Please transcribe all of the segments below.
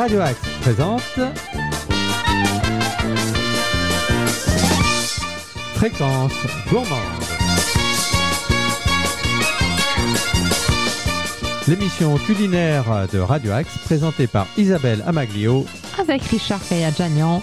Radio Axe présente Fréquence gourmande. L'émission culinaire de Radio Axe présentée par Isabelle Amaglio avec Richard Kayadjanian.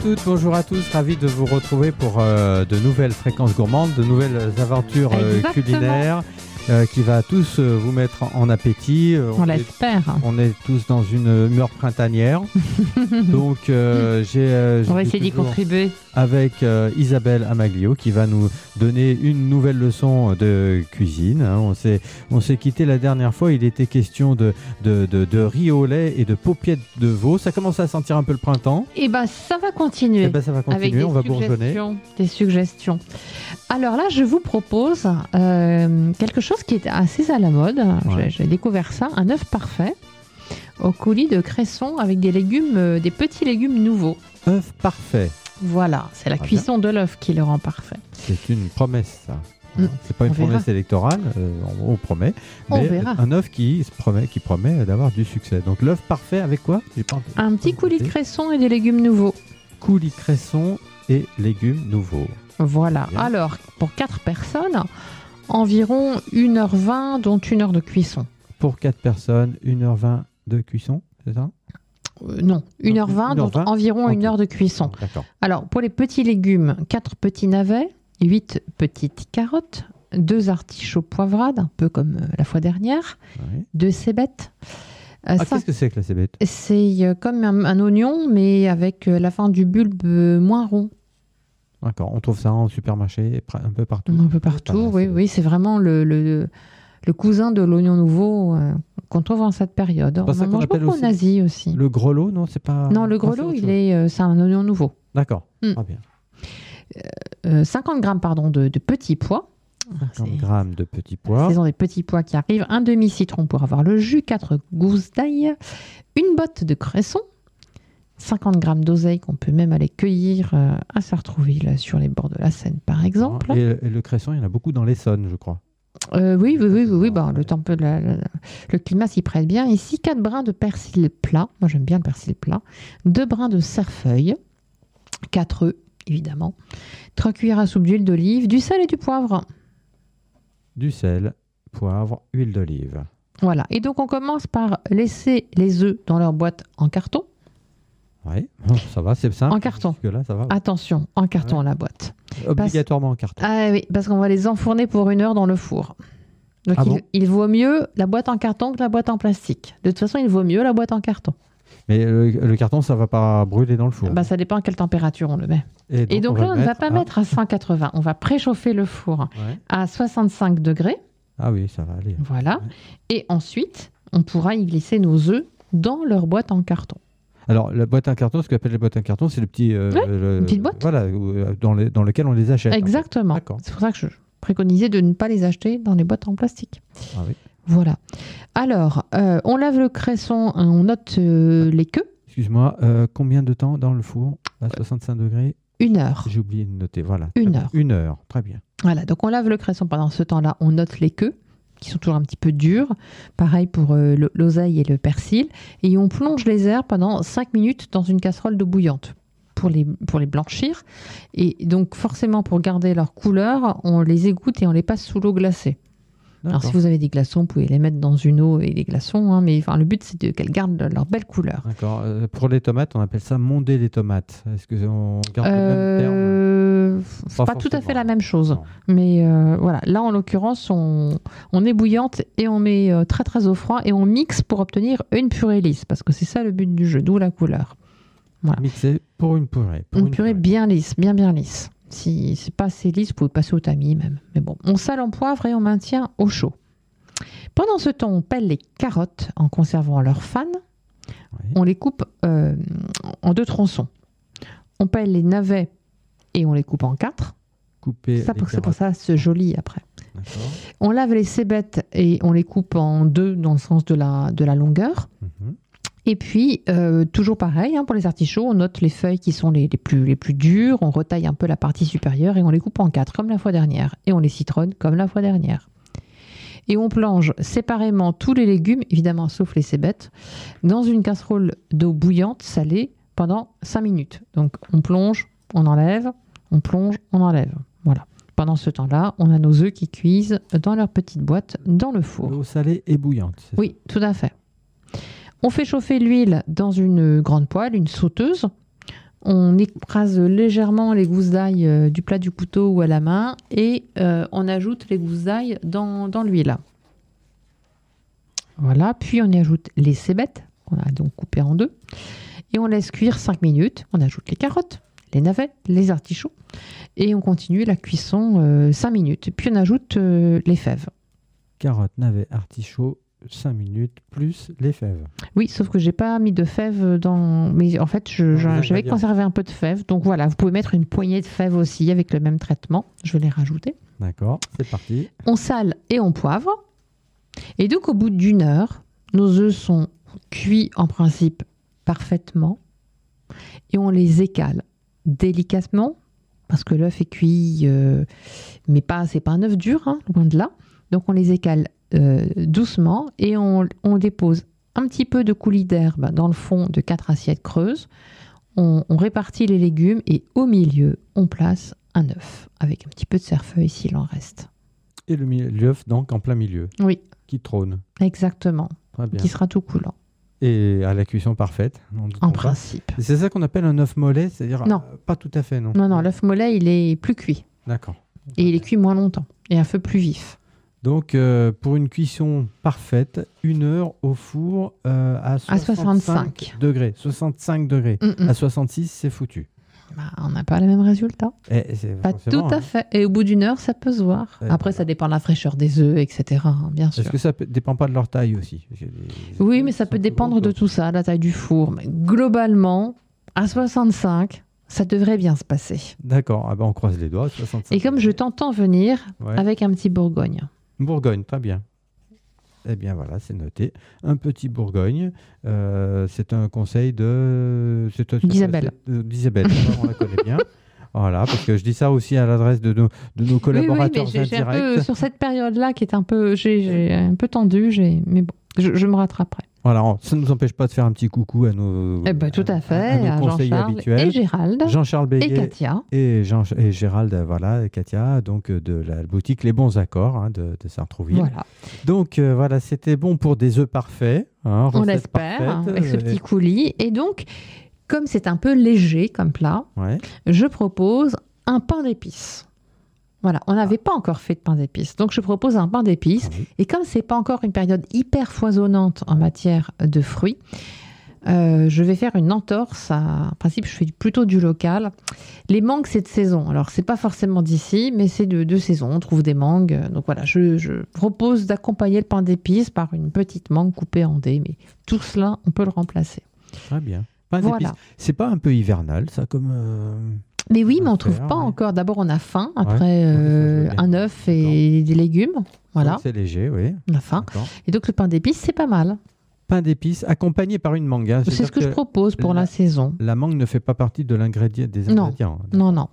Toutes, bonjour à tous, ravi de vous retrouver pour euh, de nouvelles fréquences gourmandes, de nouvelles aventures euh, culinaires euh, qui va tous euh, vous mettre en appétit. Euh, On l'espère. on est tous dans une humeur printanière. Donc j'ai On va essayer d'y contribuer. avec Isabelle Amaglio qui va nous donner une nouvelle leçon de cuisine. hein. On s'est on s'est quitté la dernière fois, il était question de, de, de, de riz au lait et de paupiètes de veau. Ça commence à sentir un peu le printemps. Et ben ça va continuer. Eh ben, ça va continuer, on va bourgeonner. des suggestions. Alors là, je vous propose euh, quelque chose qui est assez à la mode. Ouais. J'ai- découvert ça, un œuf parfait au coulis de cresson avec des légumes, euh, des petits légumes nouveaux. œuf parfait. Voilà, c'est la Très cuisson de l'œuf qui le rend parfait. C'est une promesse, ça. Mm. C'est pas une On verra. promesse électorale, euh, on, on promet, On mais verra. un œuf qui se promet, qui promet d'avoir du succès. Donc l'œuf parfait avec quoi? Pas. Un petit coulis de cresson et des légumes nouveaux. coulis cresson et légumes nouveaux. Voilà. Bien. Alors, pour 4 personnes, environ 1h20, dont 1 heure de cuisson. Pour 4 personnes, 1h20 de cuisson, c'est ça? Euh, non, 1h20, donc 1h20, environ ok. 1 heure de cuisson. D'accord. Alors, pour les petits légumes, 4 petits navets, 8 petites carottes, 2 artichauts poivrades, un peu comme euh, la fois dernière, Ouais. 2 cébettes. euh, Ah, qu'est-ce que c'est que la cébette? C'est euh, comme un, un oignon, mais avec euh, la fin du bulbe euh, moins rond. D'accord, on trouve ça en supermarché, un peu partout. Un peu partout, oui, c'est- oui, c'est vraiment le, le, le cousin de l'oignon nouveau euh, qu'on trouve en cette période. On en mange beaucoup aussi en Asie aussi. Le grelot, non, c'est pas. Non, le Ah, grelot, il est, euh, c'est un oignon nouveau. D'accord, Mm. très bien. Euh, 50 grammes pardon, de, de petits pois. 50 C'est- grammes de petits La pois. saison des petits pois qui arrivent. Un demi-citron pour avoir le jus, 4 gousses d'ail, une botte de cresson, 50 grammes d'oseille qu'on peut même aller cueillir euh, à Sartrouville sur les bords de la Seine par exemple. Et, et le cresson, il y en a beaucoup dans l'Essonne, je crois. Euh, oui, oui, oui, oui, oui, bah, le, temps peut- la- la- le climat s'y prête bien. Ici, 4 brins de persil plat. Moi, j'aime bien le persil plat. 2 brins de cerfeuil. 4 œufs, évidemment. 3 cuillères à soupe d'huile d'olive, du sel et du poivre. Du sel, poivre, huile d'olive. Voilà. Et donc, on commence par laisser les œufs dans leur boîte en carton. Oui, ça va, c'est simple. En carton. là ça va. Attention, en carton Ouais. la boîte. Obligatoirement en carton. Ah oui, parce qu'on va les enfourner pour une heure dans le four. Donc, Ah il, bon il vaut mieux la boîte en carton que la boîte en plastique. De toute façon, il vaut mieux la boîte en carton. Mais le, le carton, ça va pas brûler dans le four. Bah, ça dépend à quelle température on le met. Et donc, on là, on ne va pas à- mettre à 180. On va préchauffer le four Ouais. à 65 degrés. Ah oui, ça va aller. Voilà. Et ensuite, on pourra y glisser nos œufs dans leur boîte en carton. Alors, la boîte en carton, ce qu'on appelle la boîte en carton, c'est le petit. euh, Ouais, le- une petite boîte. Voilà, euh, dans, les- dans lequel on les achète. en fait. Exactement. D'accord. C'est pour ça que je préconisais de ne pas les acheter dans les boîtes en plastique. Ah oui. Voilà. Alors, euh, on lave le cresson, hein, on note euh, les queues, Excuse-moi, combien de temps dans le four À 65 degrés? une heure. J'ai oublié de noter. Voilà. Une heure. Une heure, très bien. Voilà, donc on lave le cresson pendant ce temps-là, on note les queues qui sont toujours un petit peu dures. Pareil pour euh, le- l'oseille et le persil. Et on plonge les herbes pendant 5 minutes dans une casserole d'eau bouillante pour les, pour les blanchir. Et donc forcément, pour garder leur couleur, on les égoutte et on les passe sous l'eau glacée. Alors si vous avez des glaçons, vous pouvez les mettre dans une eau et des glaçons. hein, mais enfin, le but, c'est qu'elles gardent leur belle couleur. D'accord. Euh, pour les tomates, on appelle ça monder les tomates. Est-ce que on garde le même terme? Euh, Pas pas, tout à fait la même chose. Non. Mais euh, voilà, là en l'occurrence, on, on est bouillante et on met euh, très très au froid et on mixe pour obtenir une purée lisse parce que c'est ça le but du jeu, d'où la couleur. Voilà. Mixé pour une purée. pour Une purée bien lisse, bien bien lisse. Si c'est pas assez lisse, vous pouvez passer au tamis même. Mais bon, on sale en poivre et on maintient au chaud. Pendant ce temps, on pèle les carottes en conservant leurs fans. Oui. On les coupe euh, en deux tronçons. On pèle les navets et on les coupe en quatre. Couper Ça c'est pour ça ce joli après. On lave les cébettes et on les coupe en deux dans le sens de la, de la longueur. Mhm. Et puis, euh, toujours pareil, hein, pour les artichauts, on note les feuilles qui sont les, les plus, les plus dures, on retaille un peu la partie supérieure et on les coupe en quatre, comme la fois dernière. Et on les citronne, comme la fois dernière. Et on plonge séparément tous les légumes, évidemment sauf les cébettes, dans une casserole d'eau bouillante, salée, pendant 5 minutes. Donc on plonge, on enlève, on plonge, on enlève. Voilà. Pendant ce temps-là, on a nos œufs qui cuisent dans leur petite boîte dans le four. L'eau salée et bouillante. c'est ça? Oui, tout à fait. On fait chauffer l'huile dans une grande poêle, une sauteuse. On écrase légèrement les gousses d'ail euh, du plat du couteau ou à la main et euh, on ajoute les gousses d'ail dans, dans l'huile. Voilà, puis on y ajoute les cébettes qu'on a donc coupées en deux et on laisse cuire 5 minutes. On ajoute les carottes, les navets, les artichauts et on continue la cuisson 5 minutes. Puis on ajoute euh, les fèves. Carottes, navets, artichauts, 5 minutes, plus les fèves. Oui, sauf que j'ai pas mis de fèves dans. Mais en fait, j'avais conservé un peu de fèves. Donc voilà, vous pouvez mettre une poignée de fèves aussi avec le même traitement. Je vais les rajouter. D'accord, c'est parti. On sale et on poivre. Et donc, au bout d'une heure, nos œufs sont cuits en principe parfaitement. Et on les écale délicatement, parce que l'œuf est cuit, euh, mais pas, c'est pas un œuf dur, hein, loin de là. Donc, on les écale euh, doucement et on, on dépose un petit peu de coulis d'herbe dans le fond de quatre assiettes creuses. On, on répartit les légumes et au milieu, on place un œuf avec un petit peu de cerfeuil s'il en reste. Et l'œuf, donc, en plein milieu, Oui, qui trône. exactement. Très bien. Qui sera tout coulant, Et à la cuisson parfaite. en principe. C'est ça qu'on appelle un œuf mollet, c'est-à-dire Non. euh, pas tout à fait, non Non, non, l'œuf mollet, il est plus cuit. D'accord. Et il est cuit moins longtemps. Et un feu plus vif. Donc, euh, pour une cuisson parfaite, une heure au four euh, à, 65 65. degrés. 65 degrés. Mm, mm. À 66, c'est foutu. Bah, on n'a pas le même résultat. Et c'est Pas tout à hein. fait. Et au bout d'une heure, ça peut se voir. Ouais. Après, ça dépend de la fraîcheur des œufs, etc. hein, bien sûr. Est-ce que ça ne dépend pas de leur taille aussi? Des- Oui, mais ça peut dépendre de tout ça, la taille du four. Mais globalement, à 65, ça devrait bien se passer. D'accord, ah ben, on croise les doigts. 65 Et comme je t'entends venir Ouais. avec un petit Bourgogne. Bourgogne, très bien. Eh bien voilà, c'est noté. Un petit Bourgogne, euh, c'est un conseil de... D'Isabelle. D'Isabelle, on la connaît bien. Voilà, parce que je dis ça aussi à l'adresse de nos, de nos Oui, oui, collaborateurs mais j'ai un peu, sur cette période-là qui est un peu, j'ai un peu tendu, j'ai- mais bon, je, je me rattraperai. Voilà, ça ne nous empêche pas de faire un petit coucou à nos, Eh ben, tout à fait, à conseillers Jean-Charles habituels. et Gérald Jean-Charles et Katia. et, Jean, et Gérald, voilà, et Katia, donc euh, de la boutique Les Bons Accords hein, de, de Sartrouville. Voilà, Donc euh, voilà, c'était bon pour des œufs parfaits. hein, on l'espère, hein, avec ce euh, petit coulis. Et donc, comme c'est un peu léger comme plat, ouais. je propose un pain d'épices. Voilà, on n'avait pas encore fait de pain d'épices, donc je propose un pain d'épices. Ah oui. Et comme c'est pas encore une période hyper foisonnante en matière de fruits, euh, je vais faire une entorse. À... En principe, je fais plutôt du local. Les mangues, c'est de saison. Alors, c'est pas forcément d'ici, mais c'est de, de saison. On trouve des mangues. Donc voilà, je, je propose d'accompagner le pain d'épices par une petite mangue coupée en dés. Mais tout cela, on peut le remplacer. Très bien. Pain Voilà. d'épices. C'est pas un peu hivernal, ça, comme. euh, Mais oui, mais on trouve faire, pas ouais. encore. D'abord, on a faim. Après, euh, un œuf et des légumes. Voilà, C'est léger, oui. on a faim. Et donc, le pain d'épices, c'est pas mal. Pain d'épices accompagné par une mangue. hein. C'est ce que je propose pour la- la saison. La mangue ne fait pas partie de l'ingrédient des ingrédients. Non, non.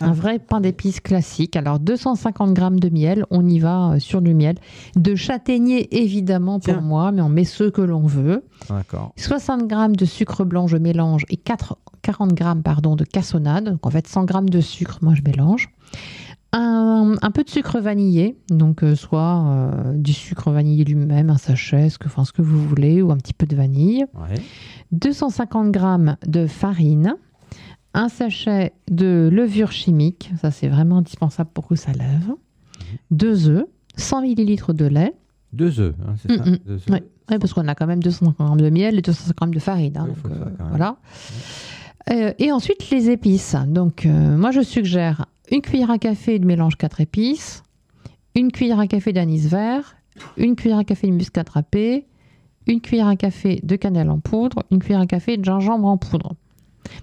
Un vrai pain d'épices classique. Alors, 250 grammes de miel, on y va euh, sur du miel. De châtaignier, évidemment, pour moi, mais on met ce que l'on veut. D'accord. 60 grammes de sucre blanc, je mélange, et 4 40 grammes pardon, de cassonade. Donc, en fait, 100 grammes de sucre, moi, je mélange. Un, un peu de sucre vanillé, donc euh, soit euh, du sucre vanillé lui-même, un sachet, ce que, enfin, ce que vous voulez, ou un petit peu de vanille. Ouais. 250 grammes de farine, un sachet de levure chimique, ça c'est vraiment indispensable pour que ça lève, deux œufs, 100 millilitres de lait, Deux œufs, hein, c'est ça Mm. Deux œufs. Ouais. Ouais, parce qu'on a quand même 250 grammes de miel et 250 grammes de farine. hein, Oui, donc, euh, voilà. Euh, et ensuite les épices. Donc euh, moi je suggère une cuillère à café de mélange 4 épices, une cuillère à café d'anis vert, une cuillère à café de muscade râpée, une cuillère à café de cannelle en poudre, une cuillère à café de gingembre en poudre.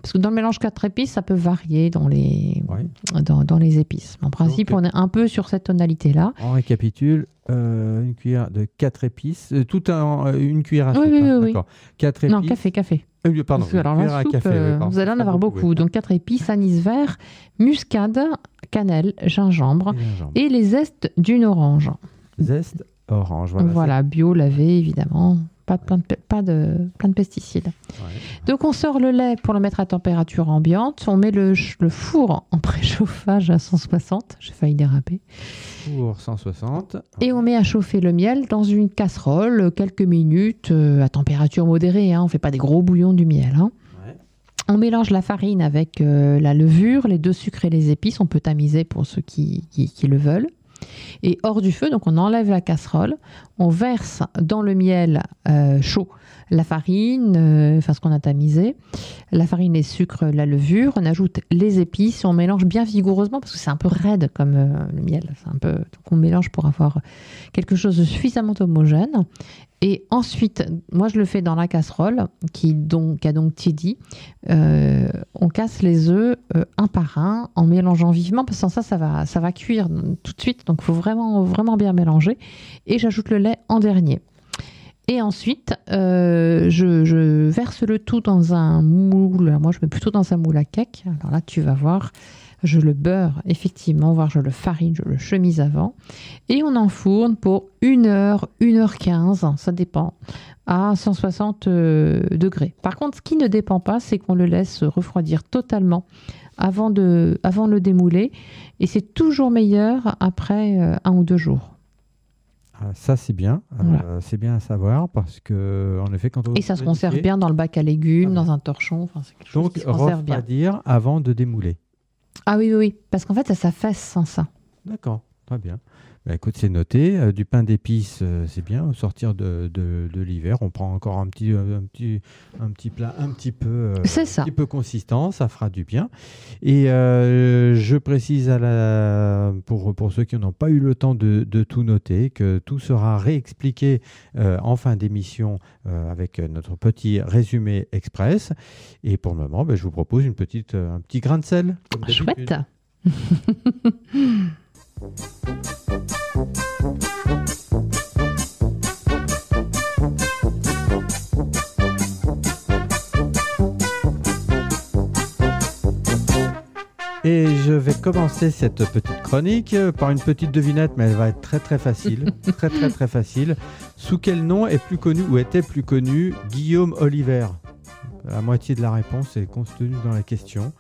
Parce que dans le mélange 4 épices, ça peut varier dans les, Ouais. dans, dans les épices. En principe, Donc, on est un peu sur cette tonalité-là. On récapitule. euh, une cuillère de 4 épices. euh, tout un, euh, une cuillère à soupe. oui, hein, oui, oui. d'accord. 4 épices. Non, café, café. Euh, pardon. Parce alors la soupe, café, pardon. vous allez en avoir beaucoup. Donc 4 épices, anis vert, muscade, cannelle, gingembre Et gingembre. et les zestes d'une orange. Zeste orange. Voilà. Voilà, bio, lavé évidemment. Pas de, plein, de, pas de, plein de pesticides. ouais. Donc on sort le lait pour le mettre à température ambiante. On met le, le four en préchauffage à 160. J'ai failli déraper. Pour 160. Et on met à chauffer le miel dans une casserole quelques minutes euh, à température modérée. Hein. On ne fait pas des gros bouillons du miel. hein. Ouais. On mélange la farine avec euh, la levure, les deux sucres et les épices. On peut tamiser pour ceux qui, qui- qui le veulent. Et hors du feu, donc on enlève la casserole, on verse dans le miel euh, chaud la farine, euh, enfin ce qu'on a tamisé, la farine, les sucres, la levure, on ajoute les épices, on mélange bien vigoureusement parce que c'est un peu raide comme euh, le miel, donc on mélange pour avoir quelque chose de suffisamment homogène. Et ensuite, moi je le fais dans la casserole qui donc a donc tiédi. Euh, on casse les œufs euh, un par un en mélangeant vivement parce que sans ça ça va ça va cuire tout de suite. Donc il faut vraiment bien mélanger. Et j'ajoute le lait en dernier. Et ensuite euh, je, je verse le tout dans un moule. Moi je mets plutôt dans un moule à cake. Alors là tu vas voir je le beurre effectivement voire je le farine je le chemise avant et on enfourne pour 1 heure 1 heure 15 ça dépend à 160 euh, degrés. Par contre, ce qui ne dépend pas, c'est qu'on le laisse refroidir totalement avant de, avant de le démouler. Et c'est toujours meilleur après euh, un ou deux jours. Ah, ça, c'est bien. Euh, c'est bien à savoir parce que, en effet, quand on. Et ça se conserve bien dans le bac à légumes, Ah dans un torchon. Enfin, c'est quelque chose Donc, qui se conserve bien. refroidir avant de démouler. Ah oui, oui, oui. Parce qu'en fait, ça s'affaisse sans ça. D'accord, très bien. Bah, écoute, c'est noté. Euh, du pain d'épices, euh, c'est bien. Au sortir de, de- de l'hiver, on prend encore un petit, euh, un petit, un petit plat un petit peu, ça. un petit peu consistant. Ça fera du bien. Et euh, je précise à la, pour, pour ceux qui n'ont pas eu le temps de, de tout noter que tout sera réexpliqué euh, en fin d'émission euh, avec notre petit résumé express. Et pour le moment, bah, je vous propose une petite, un petit grain de sel. d'habitude. Chouette. Et je vais commencer cette petite chronique euh, par une petite devinette, mais elle va être très très facile, très très très facile. Sous quel nom est plus connu ou était plus connu Guillaume Oliver? La moitié de la réponse est contenue dans la question.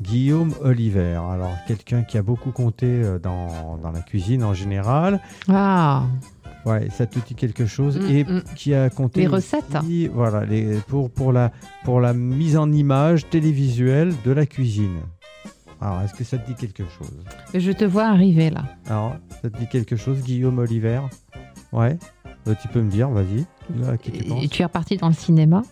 Guillaume Oliver, alors quelqu'un qui a beaucoup compté euh, dans, dans la cuisine en général. Ah, Ouais, ça te dit quelque chose Mm, et mm. qui a compté Les aussi, recettes. voilà, les, pour pour la pour la mise en image télévisuelle de la cuisine. Alors, est-ce que ça te dit quelque chose? Je te vois arriver là. Alors, ça te dit quelque chose, Guillaume Oliver? Ouais. Euh, tu peux me dire, vas-y. À qui tu penses? tu es reparti dans le cinéma?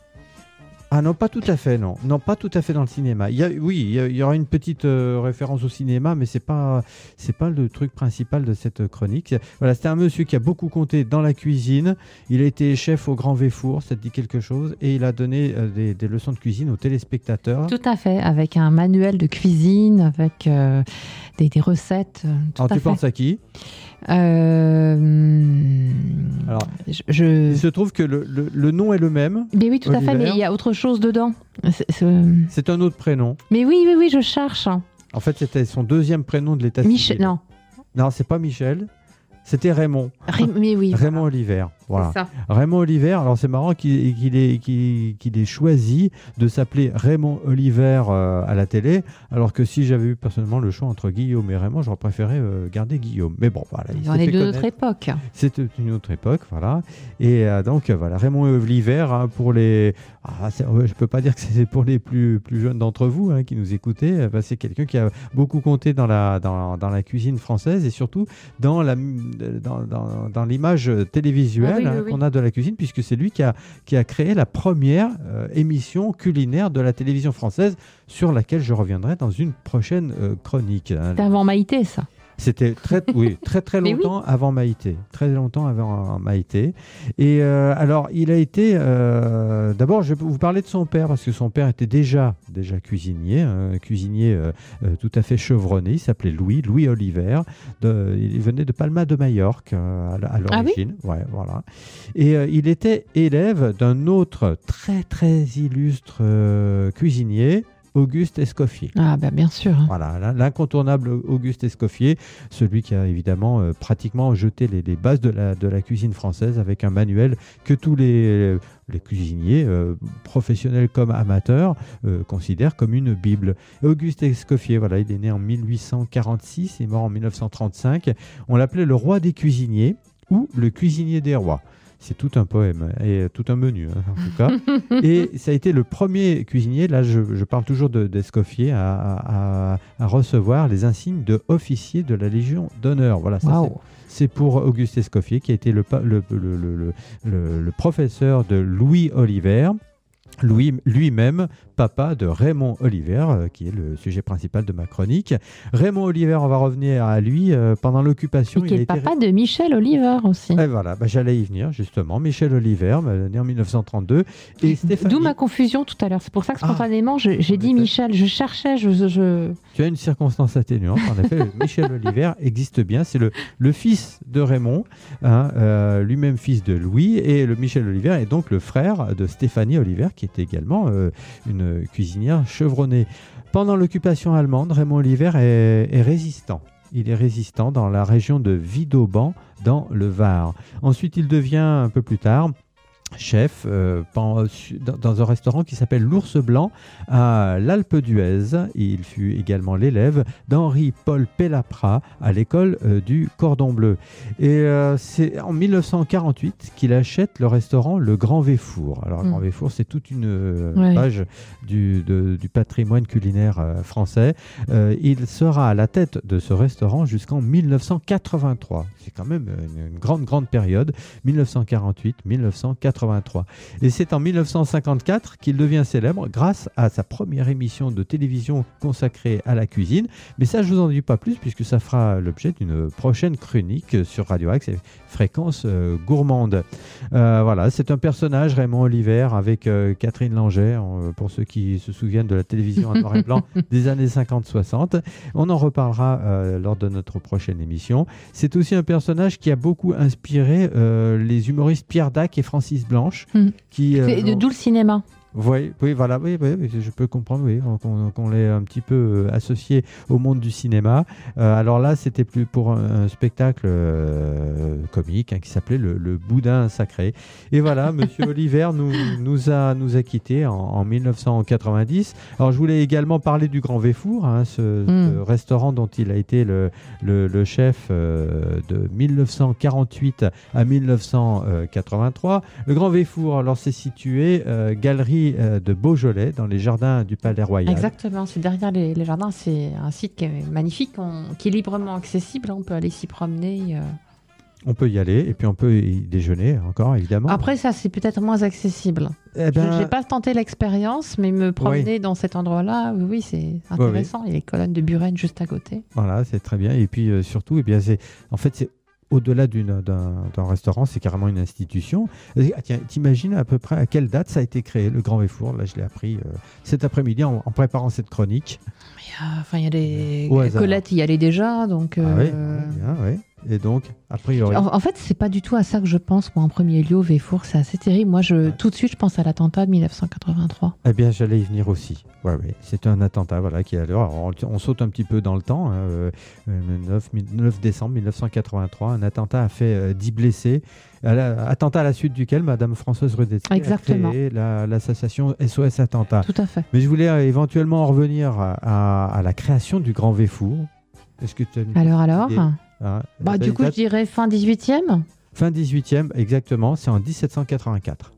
Ah non, pas tout à fait, non. Non, pas tout à fait dans le cinéma. Il y a, oui, il y, a- il y aura une petite euh, référence au cinéma, mais c'est pas, c'est pas le truc principal de cette chronique. Voilà, c'était un monsieur qui a beaucoup compté dans la cuisine. Il a été chef au Grand Véfour, ça te dit quelque chose, et il a donné euh, des, des leçons de cuisine aux téléspectateurs. Tout à fait, avec un manuel de cuisine, avec euh, des, des recettes. Tout Alors, à tu fait. penses à qui? Euh, je, Il se trouve que le, le- le nom est le même. Mais oui, tout à fait, mais il y a autre chose dedans. C'est- euh, C'est un autre prénom. Mais oui, oui, oui, je cherche. En fait, c'était son deuxième prénom de l'état Michel, civil. non. Non, c'est pas Michel. C'était Raymond. Mais oui. Raymond Oliver. Voilà. C'est ça. Raymond Oliver, alors c'est marrant qu'il ait, choisi de s'appeler Raymond Oliver euh, à la télé, alors que si j'avais eu personnellement le choix entre Guillaume et Raymond, j'aurais préféré euh, garder Guillaume. Mais bon, voilà. il On est connaître. époque. C'était une autre époque, voilà. Et euh, donc, voilà, Raymond Oliver, hein, pour les. Ah, je peux pas dire que c'est pour les plus, plus jeunes d'entre vous hein, qui nous écoutez. bah, c'est quelqu'un qui a beaucoup compté dans la, dans, dans la cuisine française et surtout dans la dans, dans- dans l'image télévisuelle oui, hein, oui. qu'on a de la cuisine, puisque c'est lui qui a, qui a créé la première euh, émission culinaire de la télévision française, sur laquelle je reviendrai dans une prochaine euh, chronique. hein. C'est avant Maïté, ça. C'était très, oui, très très oui. longtemps avant Maïté, très longtemps avant Maïté. Et euh, alors, il a été. euh, D'abord, je vais vous parler de son père parce que son père était déjà déjà cuisinier, un cuisinier euh, euh, tout à fait chevronné. Il s'appelait Louis, Louis Oliver. De- il venait de Palma de Majorque euh, à, à Ah oui l'origine. ouais, voilà. Et euh, il était élève d'un autre très très illustre euh, cuisinier. Auguste Escoffier. Ah, bah, bien sûr. hein. Voilà, l'in- l'incontournable Auguste Escoffier, celui qui a évidemment euh, pratiquement jeté les, les bases de la, de la cuisine française avec un manuel que tous les, les cuisiniers, euh, professionnels comme amateurs, euh, considèrent comme une Bible. Auguste Escoffier, voilà, il est né en 1846, il est mort en 1935. On l'appelait le roi des cuisiniers ou le cuisinier des rois. C'est tout un poème et tout un menu, hein, en tout cas. et ça a été le premier cuisinier, là je, je parle toujours de- d'Escoffier, à, à- à recevoir les insignes de officier de la Légion d'honneur. Voilà, ça, c'est- pour Auguste Escoffier, qui a été le professeur de Louis Oliver. Louis lui-même, papa de Raymond Oliver, euh, qui est le sujet principal de ma chronique. Raymond Oliver, on va revenir à lui. euh, pendant l'occupation, il est été papa de Michel Oliver aussi. et voilà, bah, j'allais y venir justement. Michel Oliver, euh, né en 1932. Et Stéphanie, D'où ma confusion tout à l'heure. C'est pour ça que Ah. spontanément, j'ai dit. Michel. Je cherchais, je- tu as une circonstance atténuante. En effet, Michel Oliver existe bien. C'est le, le fils de Raymond, hein, euh, lui-même fils de Louis. Et le Michel Oliver est donc le frère de Stéphanie Oliver, qui est également euh, une cuisinière chevronnée. Pendant l'occupation allemande, Raymond Oliver est, est résistant. Il est résistant dans la région de Vidauban, dans le Var. Ensuite, il devient un peu plus tard chef euh, dans, un restaurant qui s'appelle l'Ours Blanc à l'Alpe d'Huez. Il fut également l'élève d'Henri-Paul Pellaprat à l'école euh, du Cordon Bleu. Et euh, c'est en 1948 qu'il achète le restaurant Le Grand Véfour. Alors, le Mm. Grand Véfour, c'est toute une Ouais. page du, de- du patrimoine culinaire français. Il sera à la tête de ce restaurant jusqu'en 1983. C'est quand même une, une grande, grande période. 1948-1983. Et c'est en 1954 qu'il devient célèbre grâce à sa première émission de télévision consacrée à la cuisine. Mais ça, je vous en dis pas plus puisque ça fera l'objet d'une prochaine chronique sur Radio Axe et Fréquence euh, Gourmande. Euh, voilà, c'est un personnage, Raymond Oliver, avec euh, Catherine Langer, euh, pour ceux qui se souviennent de la télévision en noir et blanc des années 50-60. On en reparlera lors de notre prochaine émission. C'est aussi un personnage qui a beaucoup inspiré les humoristes Pierre Dac et Francis Blanche. Hmm. Qui, euh, D'où le cinéma. Oui, oui, voilà, oui, oui, je peux comprendre, oui, qu'on qu'on l'ait un petit peu euh, associé au monde du cinéma. Euh, alors là, c'était plus pour un, un spectacle euh, comique hein, qui s'appelait le, le Boudin sacré. Et voilà, Monsieur Oliver nous, nous a nous a quittés en, en 1990. Alors je voulais également parler du Grand Véfour, hein, ce, Mm. ce restaurant dont il a été le, le, le chef euh, de 1948 à 1983. Le Grand Véfour, alors c'est situé euh, galerie euh, de Beaujolais dans les jardins du Palais Royal. Exactement, c'est derrière les, les jardins. C'est un site qui est magnifique, on- qui est librement accessible. On peut aller s'y promener. euh. On peut y aller et puis on peut y déjeuner encore évidemment. Après, ça, c'est peut-être moins accessible. Eh ben, Je n'ai pas tenté l'expérience, mais me promener dans cet endroit-là, oui, oui, c'est intéressant. Il y a les colonnes de Buren juste à côté. Voilà, c'est très bien. Et puis euh, surtout, eh bien, en fait c'est au-delà d'un restaurant, c'est carrément une institution. Ah, tiens, t'imagines à peu près à quelle date ça a été créé, le Grand Véfour? Là, je l'ai appris euh, cet après-midi en, en préparant cette chronique. Euh, Enfin, il y a des. Colette y allait déjà, donc. Ah oui, euh, bien, oui. Et donc, a priori. En, en fait, c'est pas du tout à ça que je pense, moi, en premier lieu, Véfour. C'est assez terrible. Moi, je, tout de suite, je pense à l'attentat de 1983. Eh bien, j'allais y venir aussi. Ouais, ouais. C'est un attentat voilà, qui à l'heure. Alors, On, on saute un petit peu dans le temps. hein, euh, le 9, mi- 9 décembre 1983, un attentat a fait euh, 10 blessés. À la- attentat à la suite duquel Madame Françoise Redetsky a Exactement. créé la- l'association SOS Attentat. Tout à fait. Mais je voulais euh, éventuellement en revenir à, à- à la création du Grand Véfour. Est-ce que tu as une Alors, alors idée? Hein, bah, Du coup, je dirais fin 18e. Fin 18e, exactement, c'est en 1784.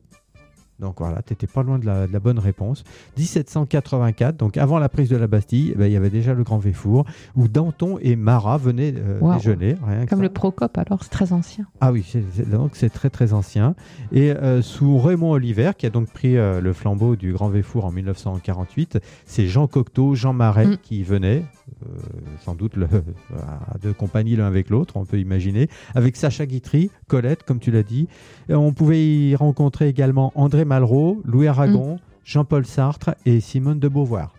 Donc voilà, tu n'étais pas loin de la, de la bonne réponse. 1784, donc avant la prise de la Bastille, eh ben, il y avait déjà le Grand Véfour, où Danton et Marat venaient euh, déjeuner. rien Comme le Procope, alors, c'est très ancien. Ah oui, donc c'est très très ancien. Et euh, sous Raymond Oliver, qui a donc pris euh, le flambeau du Grand Véfour en 1948, c'est Jean Cocteau, Jean Marais Mm. qui venaient. Euh, sans doute le, de compagnie l'un avec l'autre, on peut imaginer, avec Sacha Guitry, Colette, comme tu l'as dit. Et on pouvait y rencontrer également André Malraux, Louis Aragon, Jean-Paul Sartre et Simone de Beauvoir.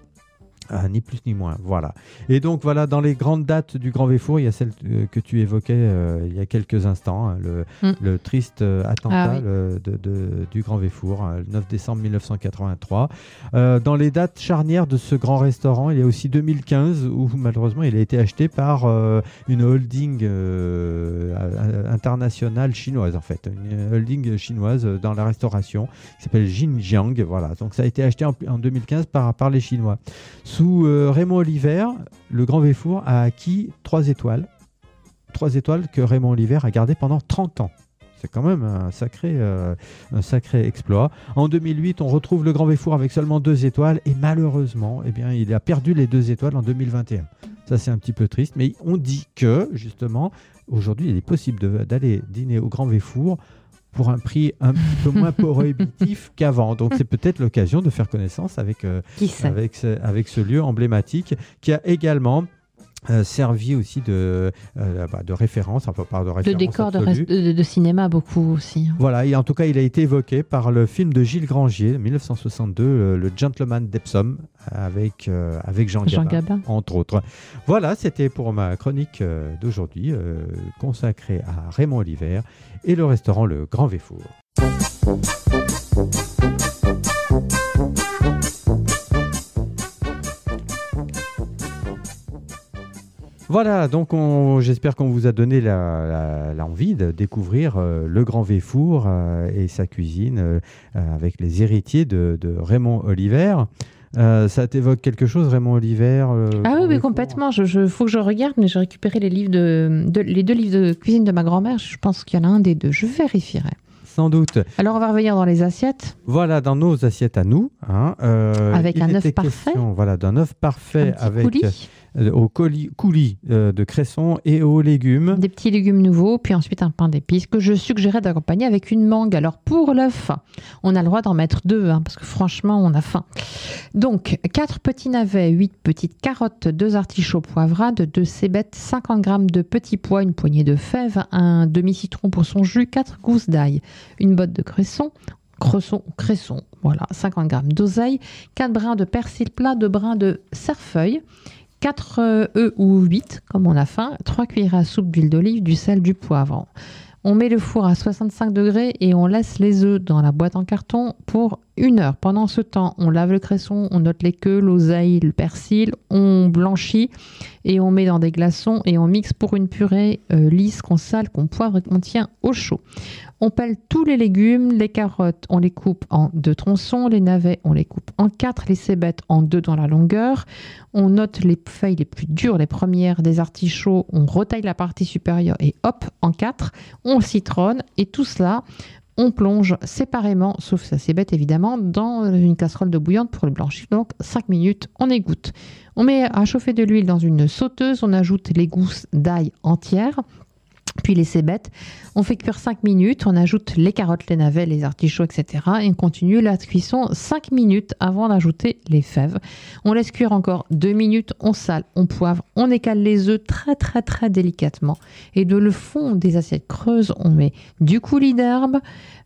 Ah, ni plus ni moins, voilà. Et donc voilà, dans les grandes dates du Grand Véfour, il y a celle euh, que tu évoquais euh, il y a quelques instants, hein, le, Mm. le triste euh, attentat Ah oui. le- de, de- du Grand Véfour, hein, le 9 décembre 1983. Euh, dans les dates charnières de ce grand restaurant, il y a aussi 2015 où malheureusement il a été acheté par une holding internationale chinoise en fait, une holding chinoise dans la restauration qui s'appelle Xinjiang. Voilà, donc ça a été acheté en, en 2015 par, par les Chinois. Sous euh, Raymond Oliver, le Grand Véfour a acquis trois étoiles. Trois étoiles que Raymond Oliver a gardées pendant 30 ans. C'est quand même un sacré, euh, exploit. En 2008, on retrouve le Grand Véfour avec seulement deux étoiles et malheureusement, eh bien, il a perdu les deux étoiles en 2021. Ça, c'est un petit peu triste, mais on dit que, justement, aujourd'hui, il est possible d'aller dîner au Grand Véfour pour un prix un petit peu moins prohibitif qu'avant. Donc, c'est peut-être l'occasion de faire connaissance avec, euh, Qui avec, ce, avec ce lieu emblématique qui a également servi aussi de, euh, bah, de référence, enfin pas de De référence décor de, res- de- de cinéma, beaucoup aussi. Voilà, et en tout cas, il a été évoqué par le film de Gilles Grangier, 1962, le, le Gentleman d'Epsom, avec, euh, avec Jean, Jean Gabin, Gabin. entre autres. Voilà, c'était pour ma chronique euh, d'aujourd'hui, euh, consacrée à Raymond Oliver et le restaurant Le Grand Véfour. Voilà, donc on- j'espère qu'on vous a donné la- la- l'envie de découvrir euh, le Grand Véfour euh, et sa cuisine euh, avec les héritiers de, de Raymond Oliver. Ça t'évoque quelque chose, Raymond Oliver Ah oui, Véfour complètement. Il je, faut que je regarde, mais j'ai récupéré les, livres de, de- les deux livres de cuisine de ma grand-mère. Je pense qu'il y en a un des deux. Je vérifierai. Sans doute. Alors, on va revenir dans les assiettes. Voilà, dans nos assiettes à nous. hein, euh, Avec un œuf parfait. Voilà, d'un œuf Un parfait petit avec coulis, euh, au coulis, coulis, euh, de cresson et aux légumes. des petits légumes nouveaux, puis ensuite un pain d'épices que je suggérais d'accompagner avec une mangue. Alors, pour l'œuf, on a le droit d'en mettre deux, hein, parce que franchement, on a faim. Donc, quatre petits navets, huit petites carottes, deux artichauts poivrades, deux cébettes, 50 g de petits pois, une poignée de fèves, un demi-citron pour son jus, quatre gousses d'ail, une botte de cresson, cresson, cresson, voilà, 50 g d'oseille, 4 brins de persil plat, 2 brins de cerfeuil, 4 œufs ou 8, comme on a faim, 3 cuillères à soupe d'huile d'olive, du sel, du poivre. On met le four à 65 degrés et on laisse les œufs dans la boîte en carton pour une heure. Pendant ce temps, on lave le cresson, on note les queues, l'oseille, le persil, on blanchit et on met dans des glaçons et on mixe pour une purée euh, lisse qu'on sale, qu'on poivre et qu'on tient au chaud. On pèle tous les légumes, les carottes, on les coupe en deux tronçons, les navets, on les coupe en quatre, les cébettes en deux dans la longueur. On note les feuilles les plus dures, les premières des artichauts, on retaille la partie supérieure et hop, en quatre, on citronne et tout cela, on plonge séparément, sauf sa cébette évidemment, dans une casserole de bouillante pour le blanchir. Donc 5 minutes, on égoutte. On met à chauffer de l'huile dans une sauteuse, on ajoute les gousses d'ail entières, puis les cébettes. On fait cuire 5 minutes, on ajoute les carottes, les navets, les artichauts, etc. Et on continue la cuisson 5 minutes avant d'ajouter les fèves. On laisse cuire encore 2 minutes, on sale, on poivre, on écale les œufs très très très délicatement. Et de le fond des assiettes creuses, on met du coulis d'herbe,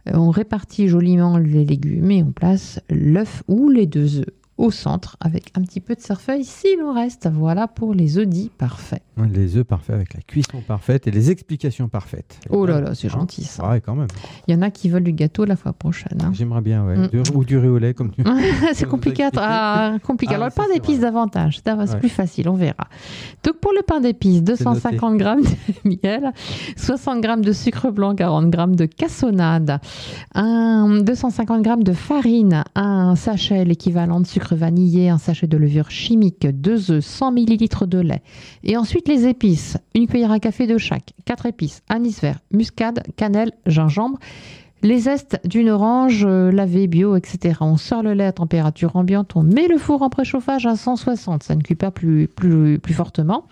euh, on répartit joliment les légumes et on place l'œuf ou les deux œufs au centre avec un petit peu de cerfeuil s'il en reste. Voilà pour les œufs dits parfaits. Les œufs parfaits avec la cuisson parfaite et les explications parfaites. Oh là là, c'est gentil ça. Ouais, quand même. Il y en a qui veulent du gâteau la fois prochaine. hein. J'aimerais bien, ouais. Mm. Du- ou du riz au lait, comme tu c'est compliqué. à- ah, compliqué. Ah, Alors, le pain d'épices davantage. C'est Ouais. plus facile, on verra. Donc, pour le pain d'épices, 250 g de miel, 60 g de sucre blanc, 40 g de cassonade, un 250 g de farine, un sachet, l'équivalent de sucre un sachet de levure chimique, 2 œufs, 100 ml de lait. Et ensuite, les épices. Une cuillère à café de chaque. 4 épices, anis vert, muscade, cannelle, gingembre. Les zestes d'une orange euh, lavée, bio, etc. On sort le lait à température ambiante, on met le four en préchauffage à 160, ça ne cuit pas plus, plus, plus fortement.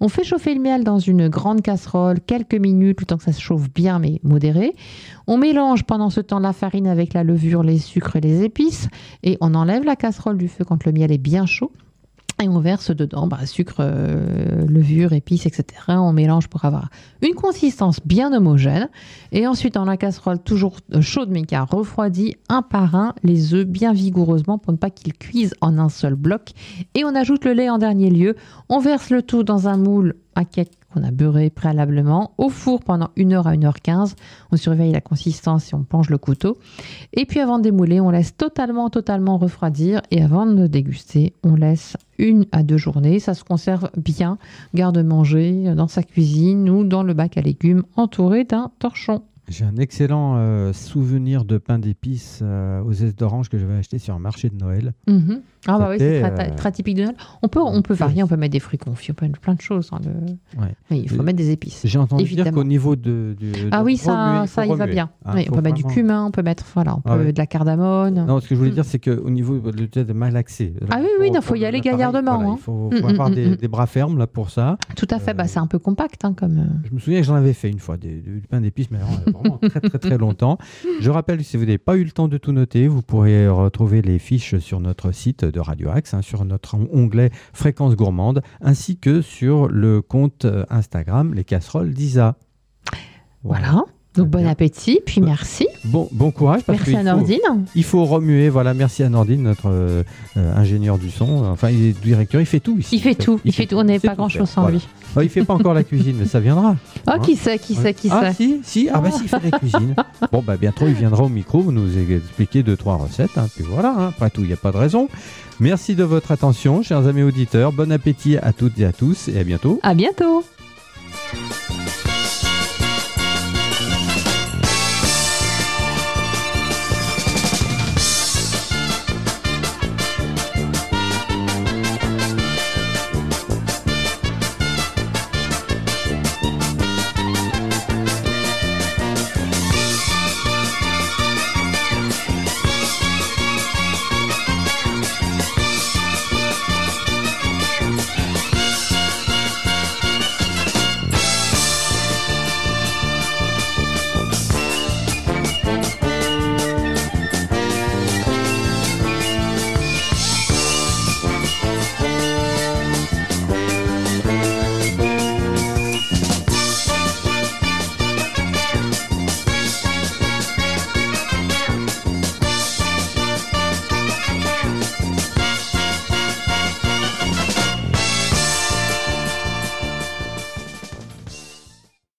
On fait chauffer le miel dans une grande casserole, quelques minutes, le temps que ça se chauffe bien, mais modéré. On mélange pendant ce temps la farine avec la levure, les sucres et les épices, et on enlève la casserole du feu quand le miel est bien chaud. Et on verse dedans bah, sucre, euh, levure, épices, etc. On mélange pour avoir une consistance bien homogène. Et ensuite, dans la casserole, toujours euh, chaude mais qui a refroidi, un par un, les œufs bien vigoureusement pour ne pas qu'ils cuisent en un seul bloc. Et on ajoute le lait en dernier lieu. On verse le tout dans un moule à cake qu'on a beurré préalablement au four pendant 1 heure à 1h15. On surveille la consistance et on plonge le couteau. Et puis avant de démouler, on laisse totalement, totalement refroidir. Et avant de déguster, on laisse une à deux journées. Ça se conserve bien, garde-manger dans sa cuisine ou dans le bac à légumes entouré d'un torchon. J'ai un excellent euh, souvenir de pain d'épices euh, aux zestes d'orange que j'avais acheté sur un marché de Noël. Mhm. Ah bah oui, c'est très, euh, très typique de Noël. On peut, on peut varier, on peut mettre des fruits confits, on peut mettre plein de choses. hein, le- Ouais. Mais il faut Euh, mettre des épices. J'ai entendu dire qu'au niveau de, du- Ah oui, ça, ça il va bien. Hein, Oui, on peut mettre du cumin, on peut mettre voilà, on peut Ah ouais. de la cardamone. Non, ce que je voulais Mm. dire, c'est qu'au niveau de, de, malaxer. Ah oui, oui, non, faut y aller gaillardement, Voilà, hein. il faut, Mm, faut mm, avoir mm, des, des bras fermes là pour ça. Tout à fait, Euh, bah, c'est un peu compact hein, comme. euh, Je me souviens que j'en avais fait une fois du pain d'épices, mais euh, vraiment très très très longtemps. Je rappelle si vous n'avez pas eu le temps de tout noter, vous pourrez retrouver les fiches sur notre site de Radio Axe, hein, sur notre onglet Fréquence gourmande, ainsi que sur le compte euh, Instagram Les Casseroles d'Isa. Voilà. Donc bon appétit, puis Ouais. merci. Bon, bon courage parce Merci à faut- Nordine. Il faut remuer, voilà, merci à Nordine, notre euh, euh, ingénieur du son, enfin il est directeur, il fait tout ici. Il fait tout, il fait tout. On n'est pas tout grand faire, chose sans voilà. lui. Oh, il fait pas encore la cuisine, mais ça viendra. Oh, Hein qui sait, qui sait, qui ah, sait. si, si, ah bah si, il fait la cuisine. Bon, bah bientôt il viendra au micro, vous nous expliquer deux, trois recettes, hein, puis voilà, hein, après tout, il n'y a pas de raison. Merci de votre attention, chers amis auditeurs, bon appétit à toutes et à tous, et à bientôt. À bientôt.